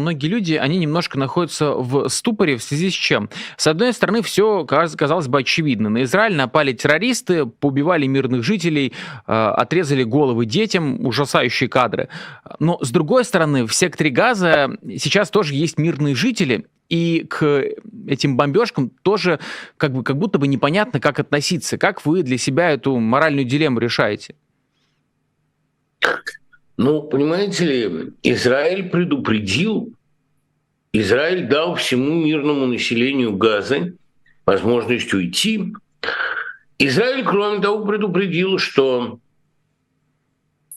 многие люди, они немножко находятся в ступоре в связи с чем? С одной стороны, все казалось бы очевидно. На Израиль напали террористы, поубивали мирных жителей, э, отрезали головы детям, ужасающие кадры. Но с другой стороны, в секторе Газа сейчас тоже есть мирные жители, и к этим бомбежкам тоже как, бы, как будто бы непонятно, как относиться. Как вы для себя эту моральную дилемму решаете? Ну, понимаете ли, Израиль предупредил, Израиль дал всему мирному населению Газы возможность уйти. Израиль, кроме того, предупредил, что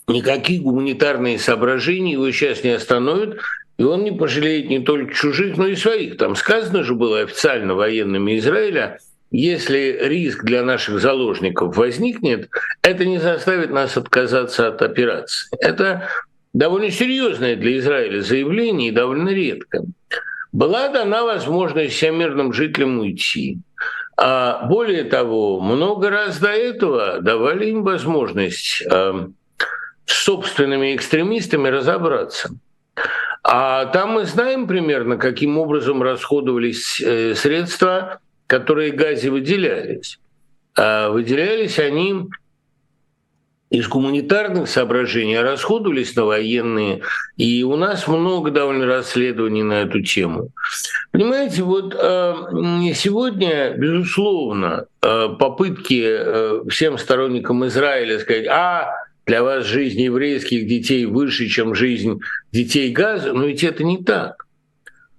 никакие гуманитарные соображения его сейчас не остановят, и он не пожалеет не только чужих, но и своих. Там сказано же было официально военными Израиля, если риск для наших заложников возникнет, это не заставит нас отказаться от операции. Это довольно серьезное для Израиля заявление и довольно редко. Была дана возможность всем мирным жителям уйти. А более того, много раз до этого давали им возможность э, с собственными экстремистами разобраться. А там мы знаем примерно, каким образом расходовались э, средства, которые Газе выделялись. А выделялись они из гуманитарных соображений, а расходовались на военные. И у нас много довольно расследований на эту тему. Понимаете, вот э, сегодня, безусловно, э, попытки всем сторонникам Израиля сказать, а для вас жизнь еврейских детей выше, чем жизнь детей Газа, но ведь это не так.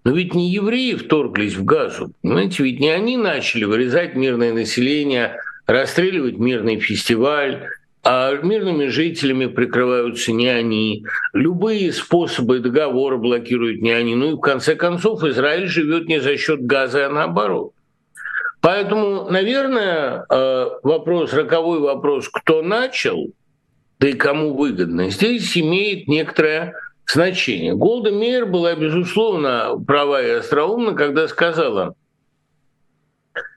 Но ведь не евреи вторглись в Газу, понимаете, ведь не они начали вырезать мирное население, расстреливать мирный фестиваль, а мирными жителями прикрываются не они. Любые способы договора блокируют не они. Ну и в конце концов Израиль живет не за счет газа, а наоборот. Поэтому, наверное, э, вопрос, роковой вопрос, кто начал – да и кому выгодно, здесь имеет некоторое значение. Голда Мейер была, безусловно, права и остроумна, когда сказала,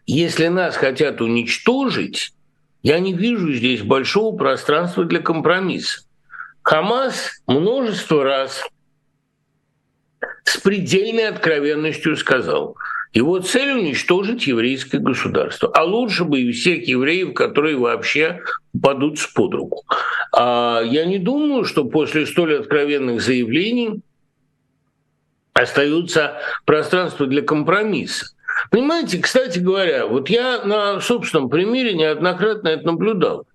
если нас хотят уничтожить, я не вижу здесь большого пространства для компромисса. Хамас множество раз с предельной откровенностью сказал – его цель уничтожить еврейское государство. А лучше бы и всех евреев, которые вообще падут под руку. А я не думаю, что после столь откровенных заявлений остается пространство для компромисса. Понимаете, кстати говоря, вот я на собственном примере неоднократно это наблюдал.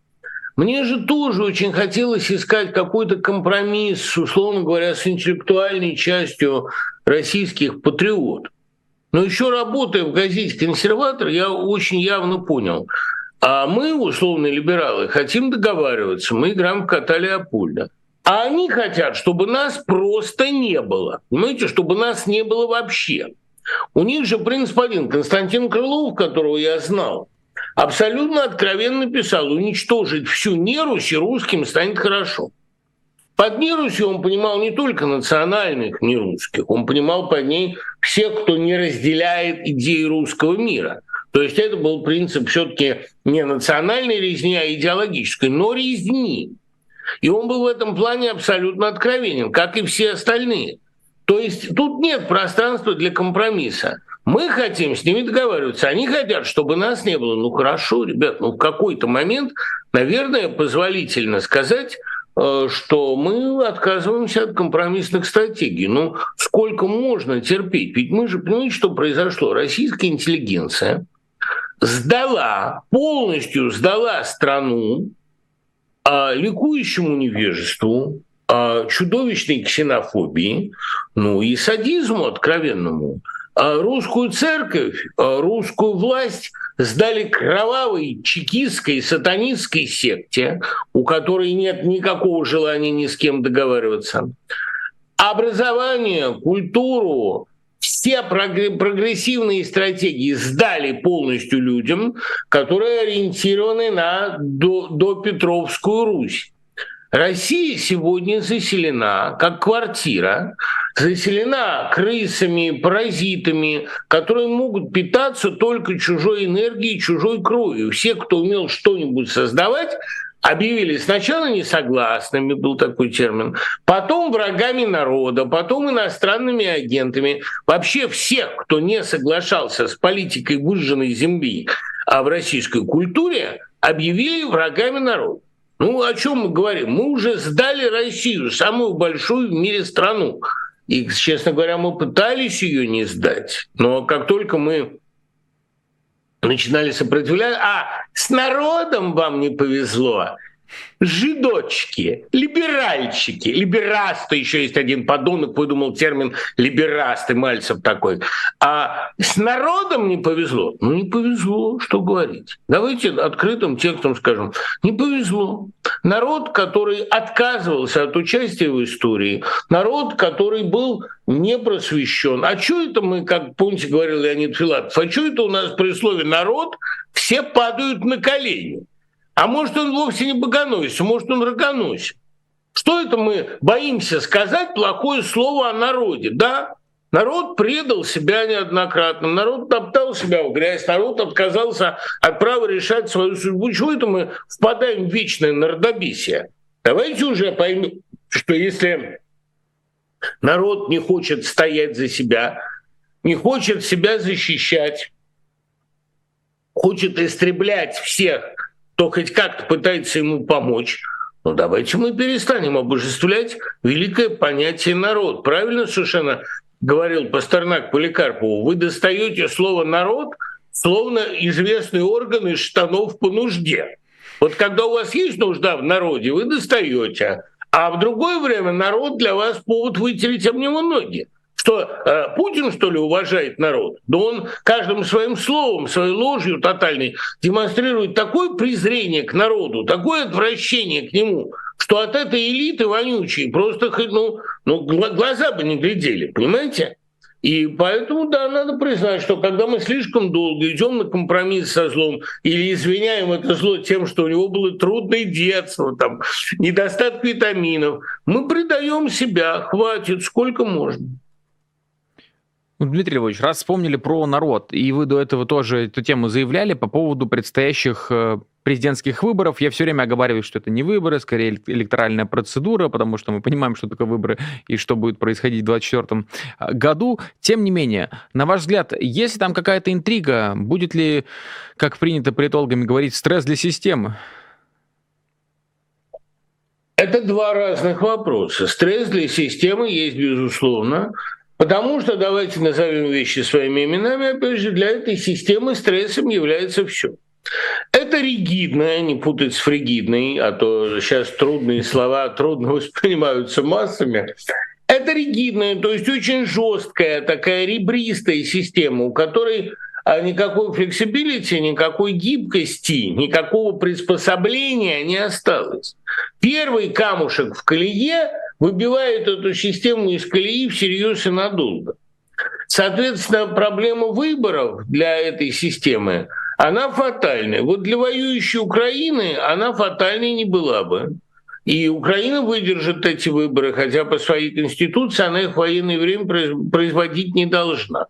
Мне же тоже очень хотелось искать какой-то компромисс, условно говоря, с интеллектуальной частью российских патриотов. Но еще работая в газете «Консерватор», я очень явно понял, а мы, условные либералы, хотим договариваться, мы играем в кота Леопольда. А они хотят, чтобы нас просто не было. Понимаете, чтобы нас не было вообще. У них же принцип один. Константин Крылов, которого я знал, абсолютно откровенно писал, уничтожить всю нерусь и русским станет хорошо. Под нерусью он понимал не только национальных нерусских, он понимал под ней всех, кто не разделяет идеи русского мира. То есть это был принцип все-таки не национальной резни, а идеологической, но резни. И он был в этом плане абсолютно откровенен, как и все остальные. То есть тут нет пространства для компромисса. Мы хотим с ними договариваться, они хотят, чтобы нас не было. Ну хорошо, ребят, ну в какой-то момент, наверное, позволительно сказать, что мы отказываемся от компромиссных стратегий. Ну, сколько можно терпеть? Ведь мы же понимаете, что произошло. Российская интеллигенция сдала, полностью сдала страну а, ликующему невежеству, а, чудовищной ксенофобии, ну и садизму откровенному. А русскую церковь, а русскую власть сдали кровавой чекистской сатанистской секте, у которой нет никакого желания ни с кем договариваться. Образование, культуру, все прогрессивные стратегии сдали полностью людям, которые ориентированы на до, до Петровскую Русь. Россия сегодня заселена как квартира, заселена крысами, паразитами, которые могут питаться только чужой энергией, чужой кровью. Все, кто умел что-нибудь создавать, объявили сначала несогласными, был такой термин, потом врагами народа, потом иностранными агентами. Вообще всех, кто не соглашался с политикой выжженной земли а в российской культуре, объявили врагами народа. Ну, о чем мы говорим? Мы уже сдали Россию, самую большую в мире страну. И, честно говоря, мы пытались ее не сдать. Но как только мы начинали сопротивляться, а с народом вам не повезло, жидочки, либеральчики, либерасты, еще есть один подонок, выдумал термин либерасты, Мальцев такой. А с народом не повезло? Ну, не повезло, что говорить. Давайте открытым текстом скажем, не повезло. Народ, который отказывался от участия в истории, народ, который был не просвещен. А что это мы, как, помните, говорил Леонид Филатов, а что это у нас при слове «народ» все падают на колени? А может, он вовсе не богоносец, может, он рогоносец. Что это мы боимся сказать плохое слово о народе? Да, народ предал себя неоднократно, народ топтал себя в грязь, народ отказался от права решать свою судьбу. Чего это мы впадаем в вечное народобесие? Давайте уже поймем, что если народ не хочет стоять за себя, не хочет себя защищать, хочет истреблять всех кто хоть как-то пытается ему помочь, ну давайте мы перестанем обожествлять великое понятие народ. Правильно совершенно говорил Пастернак Поликарпову, вы достаете слово народ, словно известный орган из штанов по нужде. Вот когда у вас есть нужда в народе, вы достаете, а в другое время народ для вас повод вытереть об него ноги. Что э, Путин, что ли, уважает народ? Да он каждым своим словом, своей ложью тотальной демонстрирует такое презрение к народу, такое отвращение к нему, что от этой элиты вонючей просто ну, ну, глаза бы не глядели, понимаете? И поэтому, да, надо признать, что когда мы слишком долго идем на компромисс со злом или извиняем это зло тем, что у него было трудное детство, там, недостаток витаминов, мы предаем себя, хватит, сколько можно. Ну, Дмитрий Львович, раз вспомнили про народ, и вы до этого тоже эту тему заявляли по поводу предстоящих э, президентских выборов. Я все время оговариваю, что это не выборы, скорее электоральная процедура, потому что мы понимаем, что такое выборы и что будет происходить в 2024 э, году. Тем не менее, на ваш взгляд, есть ли там какая-то интрига? Будет ли, как принято политологами говорить, стресс для системы? Это два разных вопроса. Стресс для системы есть, безусловно. Потому что, давайте назовем вещи своими именами, опять же, для этой системы стрессом является все. Это ригидное, не путать с фригидной, а то сейчас трудные слова трудно воспринимаются массами. Это ригидная, то есть очень жесткая, такая ребристая система, у которой а никакой flexibility, никакой гибкости, никакого приспособления не осталось. Первый камушек в колее выбивает эту систему из колеи всерьез и надолго. Соответственно, проблема выборов для этой системы, она фатальная. Вот для воюющей Украины она фатальной не была бы. И Украина выдержит эти выборы, хотя по своей конституции она их в военное время производить не должна.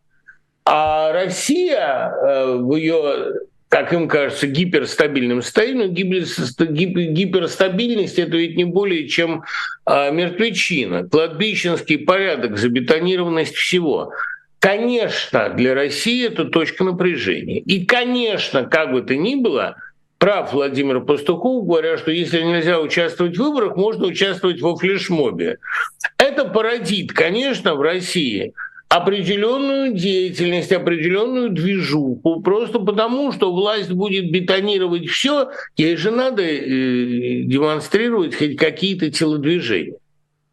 А Россия э, в ее, как им кажется, гиперстабильном состоянии, гиперстабильность это ведь не более чем а, мертвечина, кладбищенский порядок, забетонированность всего. Конечно, для России это точка напряжения. И, конечно, как бы то ни было, прав Владимир Пастухов, говоря, что если нельзя участвовать в выборах, можно участвовать во флешмобе. Это породит, конечно, в России определенную деятельность, определенную движуху, просто потому, что власть будет бетонировать все, ей же надо э, демонстрировать хоть какие-то телодвижения.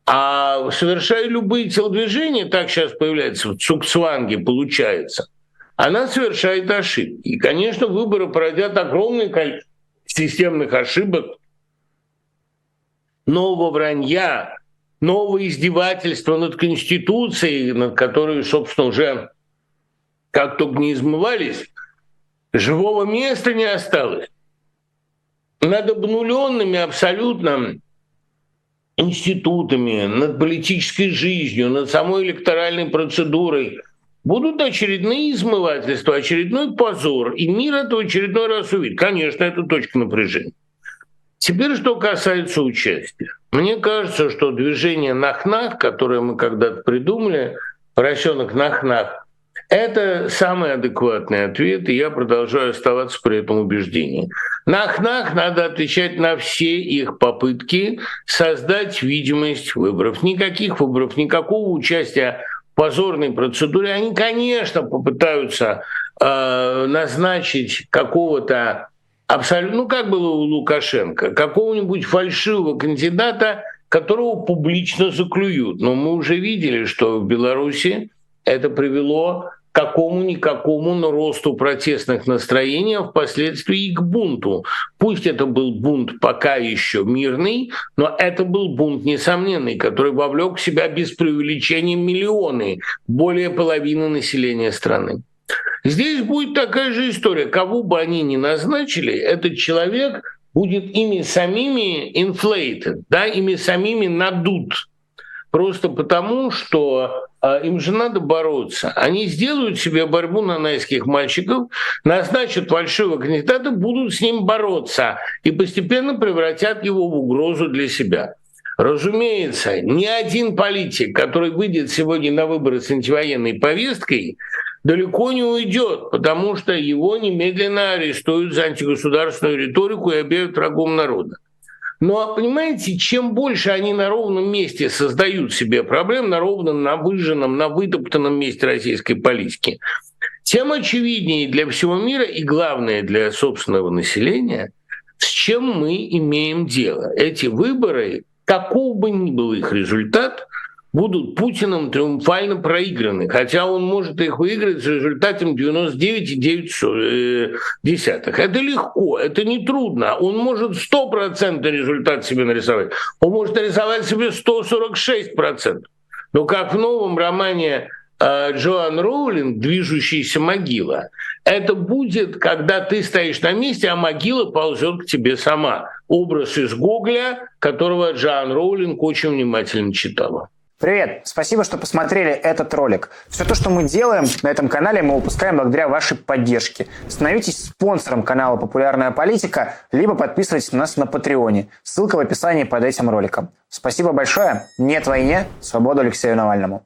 А совершая любые телодвижения, так сейчас появляется в Цукцванге, получается, она совершает ошибки. И, конечно, выборы породят огромное количество системных ошибок, нового вранья, новые издевательства над Конституцией, над которой, собственно, уже как только не измывались, живого места не осталось. Над обнуленными абсолютно институтами, над политической жизнью, над самой электоральной процедурой будут очередные измывательства, очередной позор, и мир это в очередной раз увидит. Конечно, это точка напряжения. Теперь, что касается участия. Мне кажется, что движение Нахнах, которое мы когда-то придумали, поросенок Нахнах, это самый адекватный ответ, и я продолжаю оставаться при этом убеждении. Нах-нах надо отвечать на все их попытки создать видимость выборов. Никаких выборов, никакого участия в позорной процедуре. Они, конечно, попытаются э, назначить какого-то абсолютно, ну как было у Лукашенко, какого-нибудь фальшивого кандидата, которого публично заклюют. Но мы уже видели, что в Беларуси это привело какому-никакому но росту протестных настроений, а впоследствии и к бунту. Пусть это был бунт пока еще мирный, но это был бунт несомненный, который вовлек в себя без преувеличения миллионы, более половины населения страны. Здесь будет такая же история. Кого бы они ни назначили, этот человек будет ими самими inflated, да, ими самими надут. Просто потому, что а им же надо бороться. Они сделают себе борьбу на найских мальчиков, назначат фальшивого кандидата, будут с ним бороться и постепенно превратят его в угрозу для себя. Разумеется, ни один политик, который выйдет сегодня на выборы с антивоенной повесткой, далеко не уйдет, потому что его немедленно арестуют за антигосударственную риторику и объявят врагом народа. Но, понимаете, чем больше они на ровном месте создают себе проблем, на ровном, на выжженном, на вытоптанном месте российской политики, тем очевиднее для всего мира и главное для собственного населения, с чем мы имеем дело. Эти выборы, каков бы ни был их результат, будут Путиным триумфально проиграны, хотя он может их выиграть с результатом 99,9. Это легко, это не трудно. Он может 100% результат себе нарисовать. Он может нарисовать себе 146%. Но как в новом романе э, Джоан Роулинг «Движущаяся могила», это будет, когда ты стоишь на месте, а могила ползет к тебе сама. Образ из Гогля, которого Джоан Роулинг очень внимательно читала. Привет! Спасибо, что посмотрели этот ролик. Все то, что мы делаем на этом канале, мы выпускаем благодаря вашей поддержке. Становитесь спонсором канала «Популярная политика», либо подписывайтесь на нас на Патреоне. Ссылка в описании под этим роликом. Спасибо большое. Нет войне. Свободу Алексею Навальному.